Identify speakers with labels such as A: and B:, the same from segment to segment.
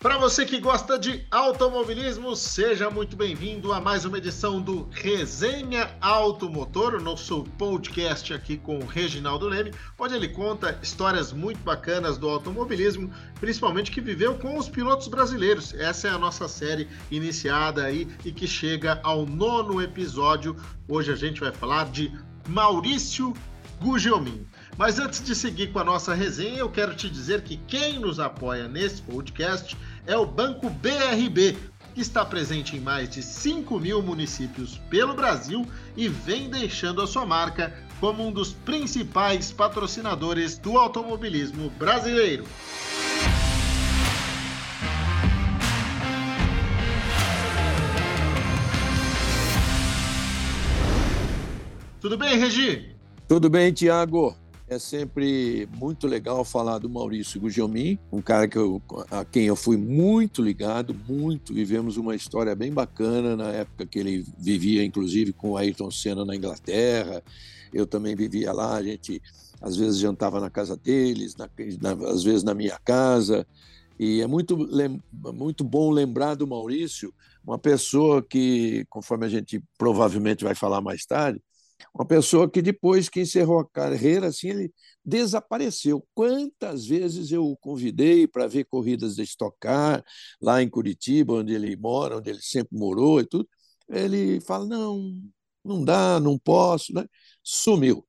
A: Para você que gosta de automobilismo, seja muito bem-vindo a mais uma edição do Resenha Automotor, o nosso podcast aqui com o Reginaldo Leme, onde ele conta histórias muito bacanas do automobilismo, principalmente que viveu com os pilotos brasileiros. Essa é a nossa série iniciada aí e que chega ao nono episódio. Hoje a gente vai falar de Maurício Gugelmin. Mas antes de seguir com a nossa resenha, eu quero te dizer que quem nos apoia nesse podcast é o Banco BRB, que está presente em mais de 5 mil municípios pelo Brasil e vem deixando a sua marca como um dos principais patrocinadores do automobilismo brasileiro. Tudo bem, Regi?
B: Tudo bem, Tiago. É sempre muito legal falar do Maurício Gugelmin, um cara que eu, a quem eu fui muito ligado, muito. Vivemos uma história bem bacana na época que ele vivia, inclusive, com o Ayrton Senna na Inglaterra. Eu também vivia lá, a gente às vezes jantava na casa deles, na, na, às vezes na minha casa. E é muito, muito bom lembrar do Maurício, uma pessoa que, conforme a gente provavelmente vai falar mais tarde, uma pessoa que depois que encerrou a carreira, assim, ele desapareceu. Quantas vezes eu o convidei para ver corridas de Stock Car, lá em Curitiba, onde ele mora, onde ele sempre morou e tudo. Ele fala: não, não dá, não posso, né? sumiu.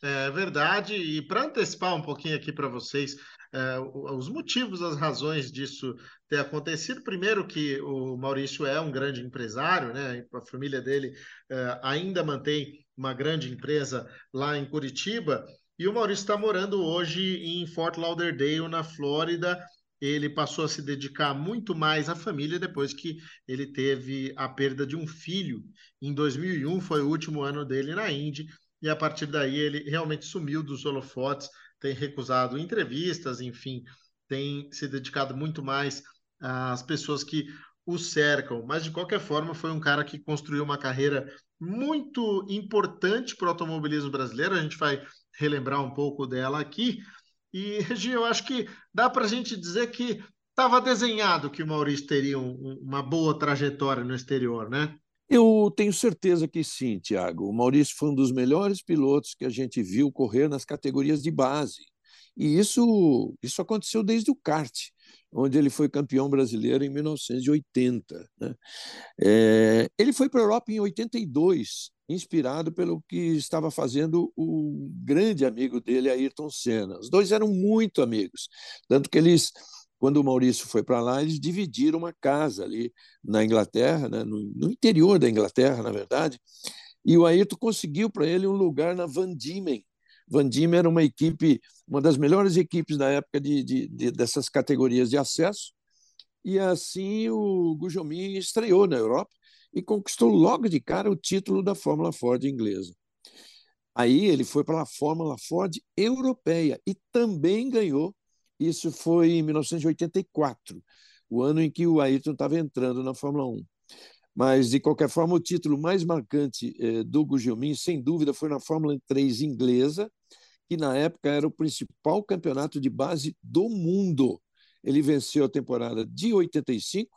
A: É verdade, e para antecipar um pouquinho aqui para vocês, é, os motivos, as razões disso ter acontecido. Primeiro, que o Maurício é um grande empresário, né? A família dele é, ainda mantém uma grande empresa lá em Curitiba. E o Maurício está morando hoje em Fort Lauderdale, na Flórida. Ele passou a se dedicar muito mais à família depois que ele teve a perda de um filho. Em 2001 foi o último ano dele na Indy e a partir daí ele realmente sumiu dos holofotes tem recusado entrevistas, enfim, tem se dedicado muito mais às pessoas que o cercam. Mas, de qualquer forma, foi um cara que construiu uma carreira muito importante para o automobilismo brasileiro. A gente vai relembrar um pouco dela aqui. E, Regi, eu acho que dá para a gente dizer que estava desenhado que o Maurício teria um, uma boa trajetória no exterior, né?
B: Eu tenho certeza que sim, Tiago. O Maurício foi um dos melhores pilotos que a gente viu correr nas categorias de base. E isso, isso aconteceu desde o kart, onde ele foi campeão brasileiro em 1980. Né? É, ele foi para a Europa em 82, inspirado pelo que estava fazendo o grande amigo dele, Ayrton Senna. Os dois eram muito amigos, tanto que eles quando o Maurício foi para lá, eles dividiram uma casa ali na Inglaterra, né, no, no, interior da Inglaterra, na verdade, e o Ayrton conseguiu para ele um lugar na Van Diemen. Van Diemen era uma equipe, uma das melhores equipes da época de, de, de dessas categorias de acesso, e assim o Gujomin estreou na Europa e conquistou logo de cara o título da Fórmula Ford inglesa. Aí ele foi para a Fórmula Ford europeia e também ganhou isso foi em 1984, o ano em que o Ayrton estava entrando na Fórmula 1. Mas, de qualquer forma, o título mais marcante eh, do Gugelmin, sem dúvida, foi na Fórmula 3 inglesa, que na época era o principal campeonato de base do mundo. Ele venceu a temporada de 85,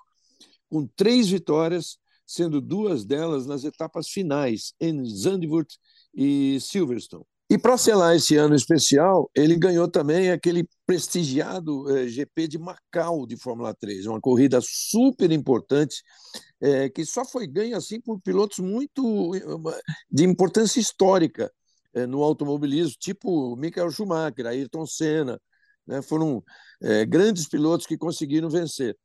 B: com três vitórias, sendo duas delas nas etapas finais, em Zandvoort e Silverstone. E para selar esse ano especial, ele ganhou também aquele prestigiado eh, GP de Macau de Fórmula 3, uma corrida super importante, eh, que só foi ganha assim por pilotos muito eh, de importância histórica no automobilismo, tipo Michael Schumacher, Ayrton Senna, né, foram grandes pilotos que conseguiram vencer.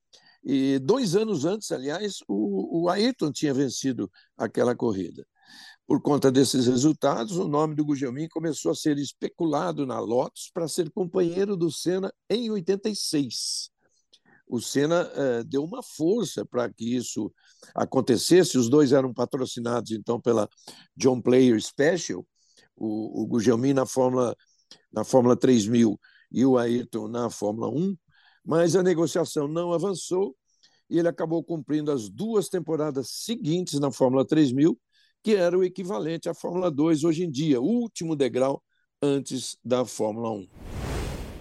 B: E dois anos antes, aliás, o, o Ayrton tinha vencido aquela corrida. Por conta desses resultados, o nome do Gugelmin começou a ser especulado na Lotus para ser companheiro do Senna em 86. O Senna eh, deu uma força para que isso acontecesse. Os dois eram patrocinados então pela John Player Special, o, o Gugelmin na Fórmula na Fórmula 3000 e o Ayrton na Fórmula 1, mas a negociação não avançou e ele acabou cumprindo as duas temporadas seguintes na Fórmula 3000 que era o equivalente à Fórmula 2 hoje em dia, o último degrau antes da Fórmula 1.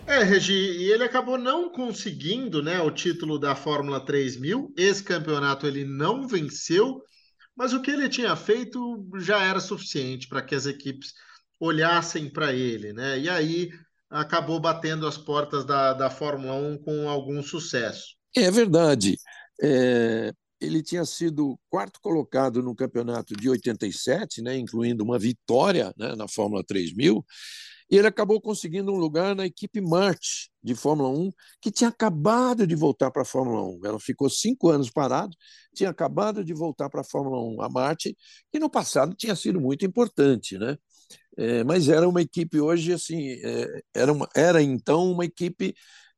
A: É, Regi, e ele acabou não conseguindo né, o título da Fórmula 3000. Esse campeonato ele não venceu, mas o que ele tinha feito já era suficiente para que as equipes olhassem para ele, né? E aí acabou batendo as portas da, da Fórmula 1 com algum sucesso.
B: É verdade. É, ele tinha sido quarto colocado no campeonato de 87, né, incluindo uma vitória né, na Fórmula 3000, e ele acabou conseguindo um lugar na equipe March de Fórmula 1, que tinha acabado de voltar para a Fórmula 1. Ela ficou cinco anos parada, tinha acabado de voltar para a Fórmula 1, a March, que no passado tinha sido muito importante, né? É, mas era uma equipe hoje assim, é, era, uma, era então uma equipe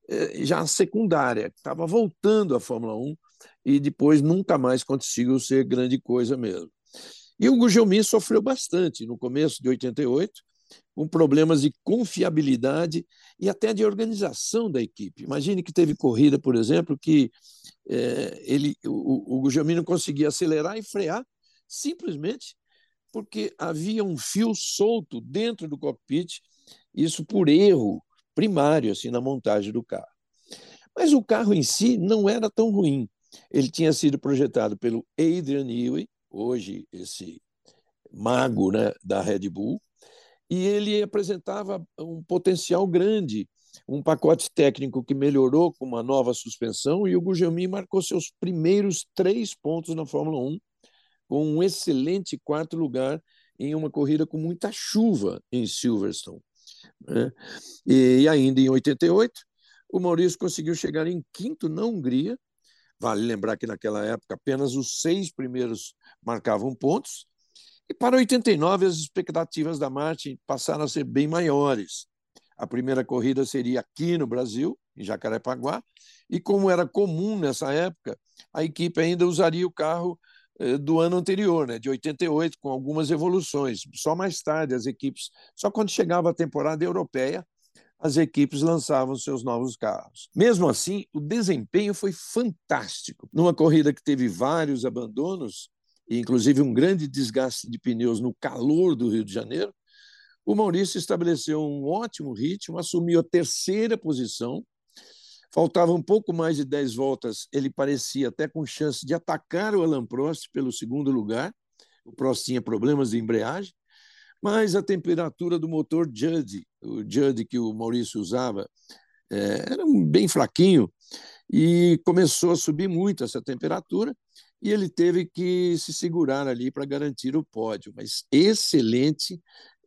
B: é, já secundária, que estava voltando à Fórmula 1 e depois nunca mais conseguiu ser grande coisa mesmo. E o Gugelmin sofreu bastante no começo de 88, com problemas de confiabilidade e até de organização da equipe. Imagine que teve corrida, por exemplo, que é, ele, o, o Gugelmin não conseguia acelerar e frear simplesmente porque havia um fio solto dentro do cockpit, isso por erro primário assim na montagem do carro. Mas o carro em si não era tão ruim. Ele tinha sido projetado pelo Adrian Newey, hoje esse mago né, da Red Bull, e ele apresentava um potencial grande, um pacote técnico que melhorou com uma nova suspensão, e o Gugelmin marcou seus primeiros três pontos na Fórmula 1, com um excelente quarto lugar em uma corrida com muita chuva em Silverstone. Né? E ainda em 88, o Maurício conseguiu chegar em quinto na Hungria, Vale lembrar que naquela época apenas os seis primeiros marcavam pontos. E para 89 as expectativas da Martin passaram a ser bem maiores. A primeira corrida seria aqui no Brasil, em Jacarepaguá, e como era comum nessa época, a equipe ainda usaria o carro eh, do ano anterior, né, de 88, com algumas evoluções. Só mais tarde as equipes, só quando chegava a temporada europeia, as equipes lançavam seus novos carros. Mesmo assim, o desempenho foi fantástico. Numa corrida que teve vários abandonos, e inclusive um grande desgaste de pneus no calor do Rio de Janeiro, o Maurício estabeleceu um ótimo ritmo, assumiu a terceira posição. Faltava um pouco mais de 10 voltas, ele parecia até com chance de atacar o Alan Prost pelo segundo lugar. O Prost tinha problemas de embreagem, mas a temperatura do motor Judd, o Judd que o Maurício usava, é, era bem fraquinho e começou a subir muito essa temperatura e ele teve que se segurar ali para garantir o pódio. Mas excelente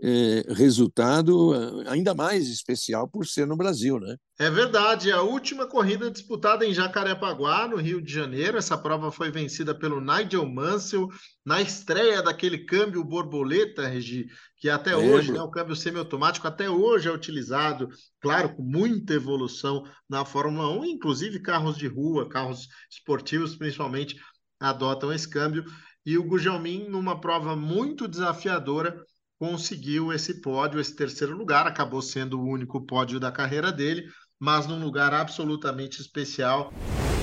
B: é, resultado, ainda mais especial por ser no Brasil, né?
A: É verdade. A última corrida disputada em Jacarepaguá, no Rio de Janeiro. Essa prova foi vencida pelo Nigel Mansell na estreia daquele câmbio borboleta, Regi, que até Lembro. hoje, né, o câmbio semiautomático até hoje é utilizado, claro, com muita evolução na Fórmula 1, inclusive carros de rua, carros esportivos principalmente adotam esse câmbio. E o Gujalmin, numa prova muito desafiadora, conseguiu esse pódio, esse terceiro lugar, acabou sendo o único pódio da carreira dele, mas num lugar absolutamente especial.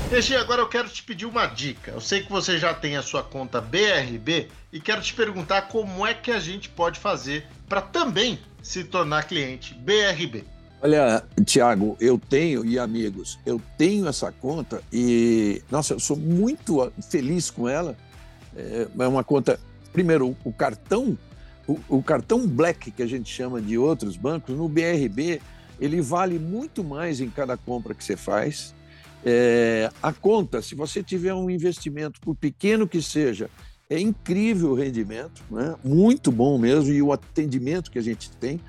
A: Regi, agora eu quero te pedir uma dica. Eu sei que você já tem a sua conta BRB e quero te perguntar como é que a gente pode fazer para também se tornar cliente BRB.
B: Olha, Tiago, eu tenho, e amigos, eu tenho essa conta e, nossa, eu sou muito feliz com ela. É, é uma conta, primeiro, o cartão o, o, cartão Black, que a gente chama de outros bancos, no BRB, ele vale muito mais em cada compra que você faz. É, a conta, se você tiver um investimento, por pequeno que seja, é incrível o rendimento, né? muito bom mesmo, e o atendimento que a gente tem.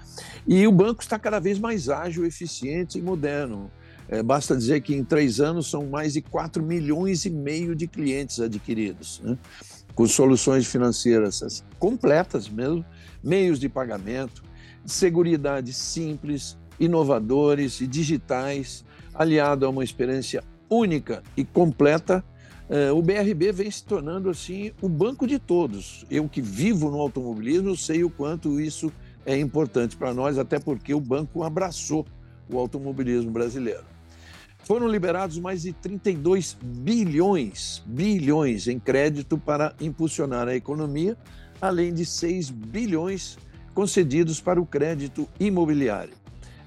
B: E o banco está cada vez mais ágil, eficiente e moderno. É, basta dizer que em três anos são mais de 4 milhões e meio de clientes adquiridos. Né? Com soluções financeiras completas mesmo, meios de pagamento, seguridade simples, inovadores e digitais, aliado a uma experiência única e completa, eh, o BRB vem se tornando assim o banco de todos. Eu que vivo no automobilismo sei o quanto isso é importante para nós, até porque o banco abraçou o automobilismo brasileiro. Foram liberados mais de 32 bilhões, bilhões em crédito para impulsionar a economia, além de 6 bilhões concedidos para o crédito imobiliário.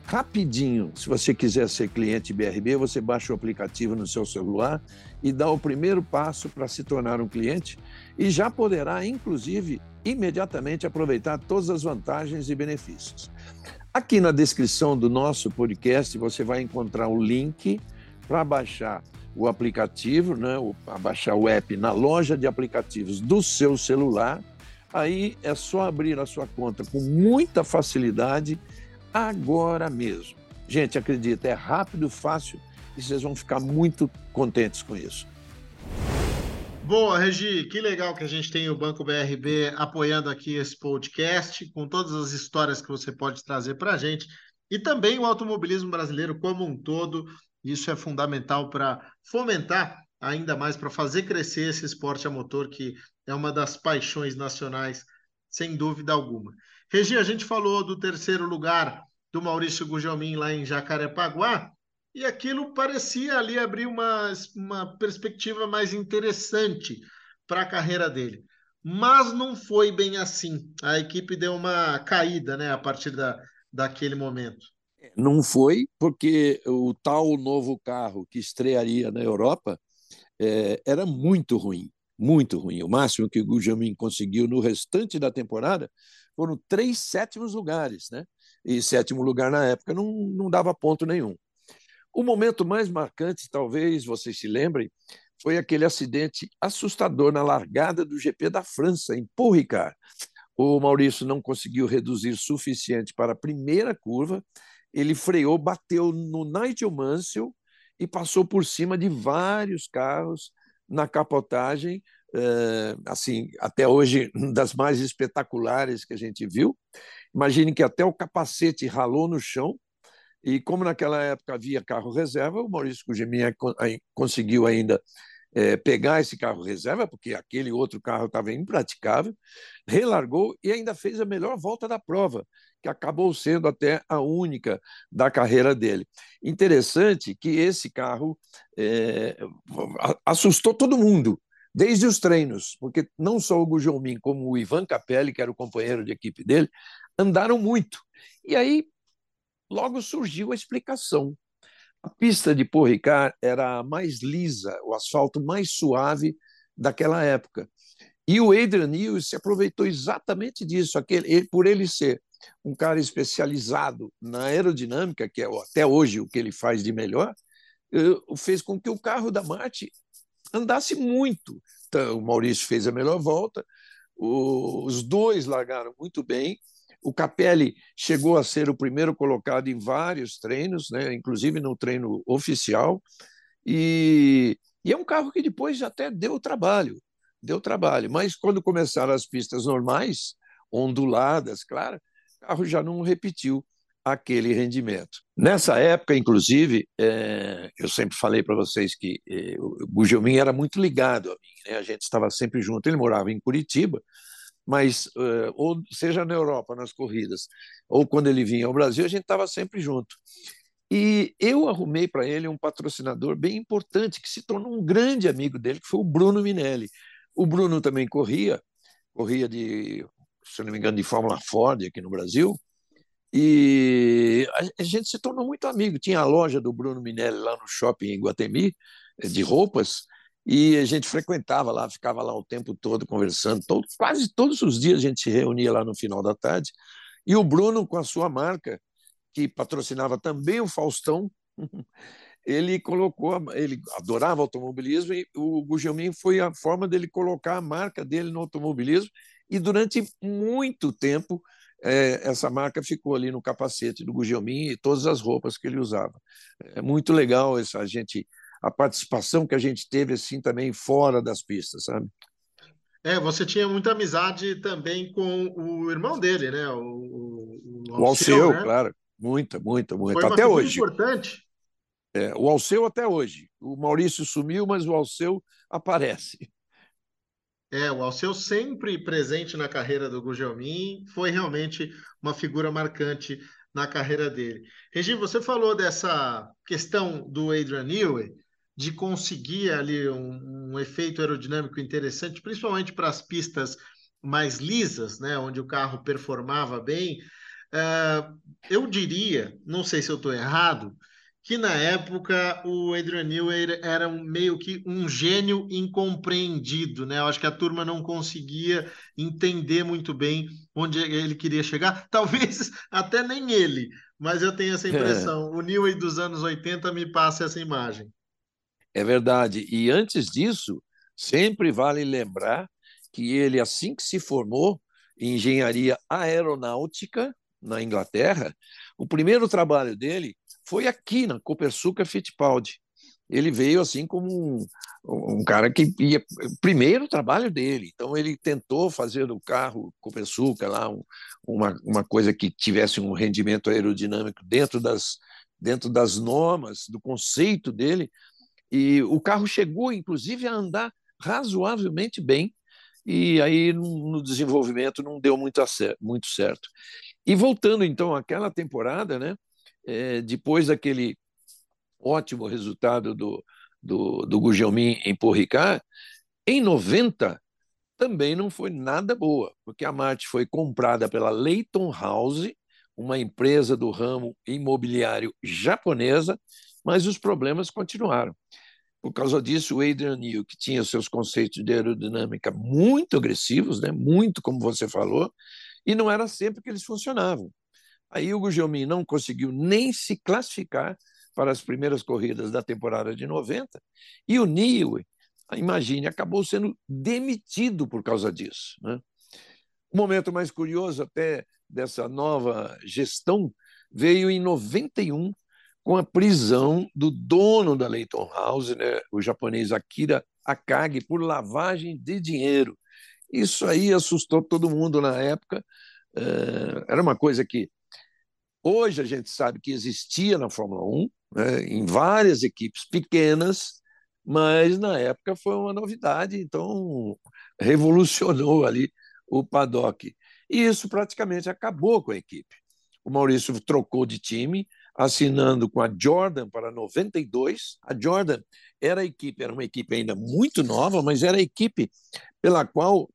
B: rapidinho. Se você quiser ser cliente BRB, você baixa o aplicativo no seu celular e dá o primeiro passo para se tornar um cliente e já poderá, inclusive, imediatamente aproveitar todas as vantagens e benefícios. Aqui na descrição do nosso podcast você vai encontrar o link para baixar o aplicativo, né, para baixar o app na loja de aplicativos do seu celular. Aí é só abrir a sua conta com muita facilidade agora mesmo. Gente, acredita, é rápido, fácil e vocês vão ficar muito contentes com isso.
A: Boa, Regi, que legal que a gente tem o Banco BRB apoiando aqui esse podcast, com todas as histórias que você pode trazer para a gente, e também o automobilismo brasileiro como um todo. Isso é fundamental para fomentar ainda mais, para fazer crescer esse esporte a motor, que é uma das paixões nacionais, sem dúvida alguma. Regi, a gente falou do terceiro lugar do Maurício Gugelmin lá em Jacarepaguá, e aquilo parecia ali abrir uma, uma perspectiva mais interessante para a carreira dele. Mas não foi bem assim. A equipe deu uma caída né, a partir da, daquele momento.
B: Não foi, porque o tal novo carro que estrearia na Europa é, era muito ruim, muito ruim. O máximo que o Gujamin conseguiu no restante da temporada foram três sétimos lugares, né? E sétimo lugar na época não, não dava ponto nenhum. O momento mais marcante, talvez vocês se lembrem, foi aquele acidente assustador na largada do GP da França, em Paul. O Maurício não conseguiu reduzir suficiente para a primeira curva, ele freou, bateu no Nigel Mansell e passou por cima de vários carros na capotagem, é, assim, até hoje, das mais espetaculares que a gente viu. Imagine que até o capacete ralou no chão, e como naquela época havia carro reserva, o Maurício Cugeminha conseguiu ainda é, pegar esse carro reserva, porque aquele outro carro estava impraticável, relargou e ainda fez a melhor volta da prova, que acabou sendo até a única da carreira dele. Interessante que esse carro é, assustou todo mundo, desde os treinos, porque não só o Gujomin, como o Ivan Capelli, que era o companheiro de equipe dele, andaram muito. E aí logo surgiu a explicação. A pista de Paul Ricard era a mais lisa, o asfalto mais suave daquela época. E o Adrian Newey se aproveitou exatamente disso, aquele, ele, por ele ser um cara especializado na aerodinâmica, que é até hoje o que ele faz de melhor, eh, fez com que o carro da Marte andasse muito. Então, o Maurício fez a melhor volta, os dois largaram muito bem, o Capelli chegou a ser o primeiro colocado em vários treinos, né, inclusive no treino oficial, e, e é um carro que depois até deu trabalho, deu trabalho, mas quando começaram as pistas normais, onduladas, claro, o carro já não repetiu aquele rendimento. Nessa época, inclusive, é, eu sempre falei para vocês que é, o Gugelmin era muito ligado a mim, né? a gente estava sempre junto, ele morava em Curitiba, mas uh, ou seja na Europa nas corridas ou quando ele vinha ao Brasil a gente estava sempre junto. E eu arrumei para ele um patrocinador bem importante que se tornou um grande amigo dele que foi o Bruno Minelli. O Bruno também corria corria de se não me engano de Fórmula Ford aqui no Brasil. E a gente se tornou muito amigo. Tinha a loja do Bruno Minelli lá no shopping em Guatemi de roupas e a gente frequentava lá, ficava lá o tempo todo conversando, todo, quase todos os dias a gente se reunia lá no final da tarde. E o Bruno, com a sua marca, que patrocinava também o Faustão, ele colocou, ele adorava automobilismo e o Gugelmin foi a forma dele colocar a marca dele no automobilismo e durante muito tempo é, essa marca ficou ali no capacete do Gugelmin e todas as roupas que ele usava. É muito legal essa gente a participação que a gente teve assim também fora das pistas, sabe?
A: É, você tinha muita amizade também com o irmão dele, né? O,
B: o, o Alceu, o Alceu né? claro. Muita, muita, muita. Foi até hoje.
A: importante.
B: É, o Alceu até hoje. O Maurício sumiu, mas o Alceu aparece.
A: É, o Alceu sempre presente na carreira do Gugelmin, foi realmente uma figura marcante na carreira dele. Regi, você falou dessa questão do Adrian Newey, de conseguir ali um, um efeito aerodinâmico interessante, principalmente para as pistas mais lisas, né, onde o carro performava bem. é, eu diria, não sei se eu estou errado, que na época o Adrian Newey era um, meio que um gênio incompreendido, né? Eu acho que a turma não conseguia entender muito bem onde ele queria chegar, talvez até nem ele, mas eu tenho essa é. impressão. É. O Newey dos anos 80 me passa essa imagem.
B: É verdade. E antes disso, sempre vale lembrar que ele, assim que se formou em engenharia aeronáutica na Inglaterra, o primeiro trabalho dele foi aqui na Copersuca Fittipaldi. Ele veio assim como um, um cara que ia primeiro trabalho dele. Então ele tentou fazer do carro Copersuca lá um, uma, uma coisa que tivesse um rendimento aerodinâmico dentro das dentro das normas do conceito dele e o carro chegou inclusive a andar razoavelmente bem e aí no desenvolvimento não deu muito, muito certo. E voltando então àquela temporada, né? é, depois daquele ótimo resultado do, do, do Gugelmin em Porricá, em 90 também não foi nada boa, porque a Marte foi comprada pela Leighton House, uma empresa do ramo imobiliário japonesa, mas os problemas continuaram. Por causa disso, o Adrian Newey, que tinha seus conceitos de aerodinâmica muito agressivos, né, muito como você falou, e não era sempre que eles funcionavam. Aí o Gugelmin não conseguiu nem se classificar para as primeiras corridas da temporada de 90, e o Newey, imagine, acabou sendo demitido por causa disso. Né? O momento mais curioso até dessa nova gestão veio em 91, com a prisão do dono da Leighton House, né, o japonês Akira Akagi, por lavagem de dinheiro. Isso aí assustou todo mundo na época. Eh, era uma coisa que Hoje a gente sabe que existia na Fórmula 1, né, em várias equipes pequenas, mas na época foi uma novidade, então revolucionou ali o paddock. E isso praticamente acabou com a equipe. O Maurício trocou de time, assinando com a Jordan para 92. A Jordan era a equipe, era uma equipe ainda muito nova, mas era a equipe pela qual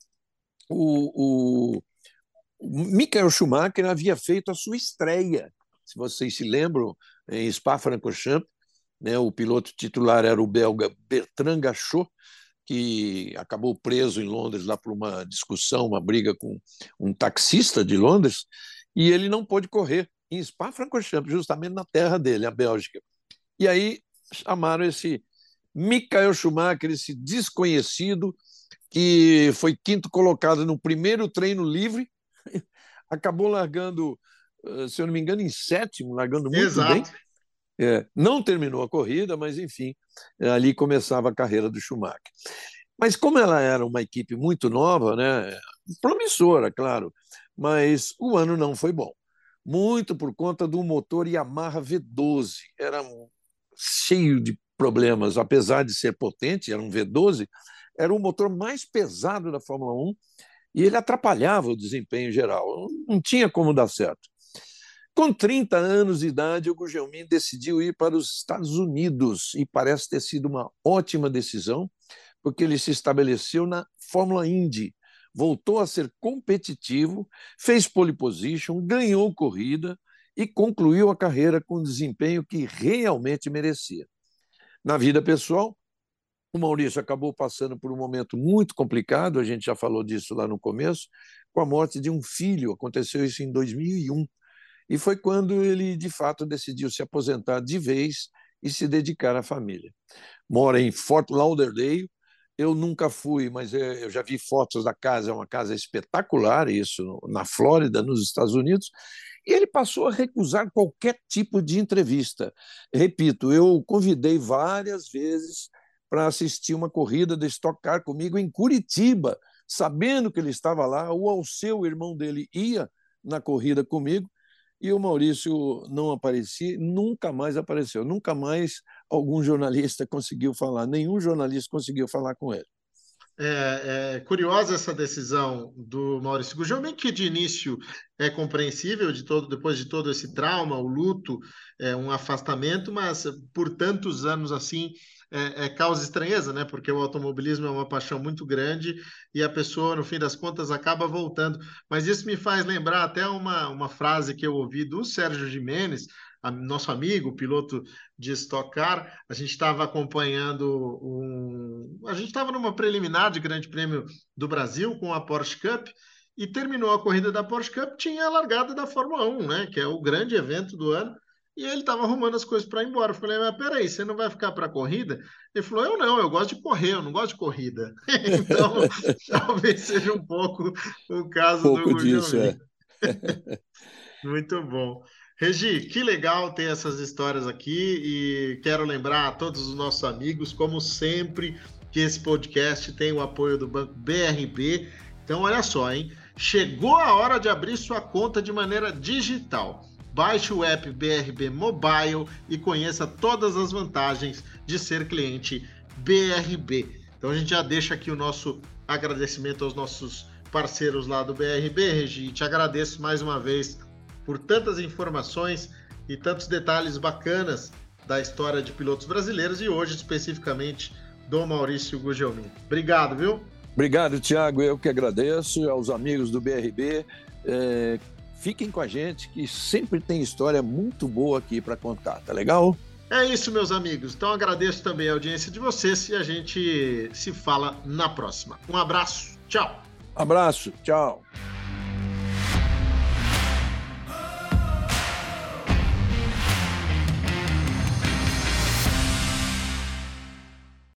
B: o, o Michael Schumacher havia feito a sua estreia, se vocês se lembram, em Spa-Francorchamps, né, o piloto titular era o belga Bertrand Gachot, que acabou preso em Londres lá por uma discussão, uma briga com um taxista de Londres, e ele não pôde correr em Spa-Francorchamps, justamente na terra dele, a Bélgica. E aí chamaram esse Michael Schumacher, esse desconhecido, que foi quinto colocado no primeiro treino livre acabou largando, eh, se eu não me engano, em sétimo, largando muito Exato. bem. É, não terminou a corrida, mas enfim, ali começava a carreira do Schumacher. Mas como ela era uma equipe muito nova, né, promissora, claro, mas o ano não foi bom. Muito por conta do motor Yamaha V12. Era cheio de problemas, apesar de ser potente, era um V12, era o motor mais pesado da Fórmula 1 e ele atrapalhava o desempenho geral, não tinha como dar certo. Com 30 anos de idade, o Gugelmin decidiu ir para os Estados Unidos e parece ter sido uma ótima decisão, porque ele se estabeleceu na Fórmula Indy, voltou a ser competitivo, fez pole position, ganhou corrida e concluiu a carreira com o desempenho que realmente merecia. Na vida pessoal, o Maurício acabou passando por um momento muito complicado, a gente já falou disso lá no começo, com a morte de um filho. Aconteceu isso em 2001. E foi quando ele, de fato, decidiu se aposentar de vez e se dedicar à família. Mora em Fort Lauderdale. Eu nunca fui, mas é, eu já vi fotos da casa, é uma casa espetacular, isso na Flórida, nos Estados Unidos. E ele passou a recusar qualquer tipo de entrevista. Repito, eu convidei várias vezes para assistir uma corrida de Stock Car comigo em Curitiba, sabendo que ele estava lá, o Alceu, irmão dele, ia na corrida comigo, e o Maurício não aparecia, nunca mais apareceu, nunca mais algum jornalista conseguiu falar, nenhum jornalista conseguiu falar com ele.
A: É, é, curiosa essa decisão do Maurício Gugelmin, que de início é compreensível de todo, depois de todo esse trauma, o luto, é, um afastamento, mas por tantos anos assim é, é, causa estranheza, né? Porque o automobilismo é uma paixão muito grande e a pessoa, no fim das contas, acaba voltando. Mas isso me faz lembrar até uma, uma frase que eu ouvi do Sérgio Jimenez, nosso amigo, piloto de Stock Car, a gente estava acompanhando um. A gente estava numa preliminar de Grande Prêmio do Brasil com a Porsche Cup e terminou a corrida da Porsche Cup, tinha a largada da Fórmula 1, né? Que é o grande evento do ano. E ele estava arrumando as coisas para ir embora. Eu falei, mas peraí, você não vai ficar para a corrida? Ele falou, eu não, eu gosto de correr, eu não gosto de corrida. então, talvez seja um pouco o caso
B: um pouco do disso, é.
A: Muito bom. Regi, que legal ter essas histórias aqui e quero lembrar a todos os nossos amigos, como sempre, que esse podcast tem o apoio do Banco BRB. Então, olha só, hein? Chegou a hora de abrir sua conta de maneira digital. Baixe o app BRB Mobile e conheça todas as vantagens de ser cliente BRB. Então, a gente já deixa aqui o nosso agradecimento aos nossos parceiros lá do BRB, Regi. Te agradeço mais uma vez por tantas informações e tantos detalhes bacanas da história de pilotos brasileiros e hoje especificamente do Maurício Gugelmin. Obrigado, viu?
B: Obrigado, Tiago. Eu que agradeço aos amigos do BRB. É, fiquem com a gente, que sempre tem história muito boa aqui para contar, tá legal?
A: É isso, meus amigos. Então agradeço também a audiência de vocês e a gente se fala na próxima. Um abraço, tchau.
B: Abraço, tchau.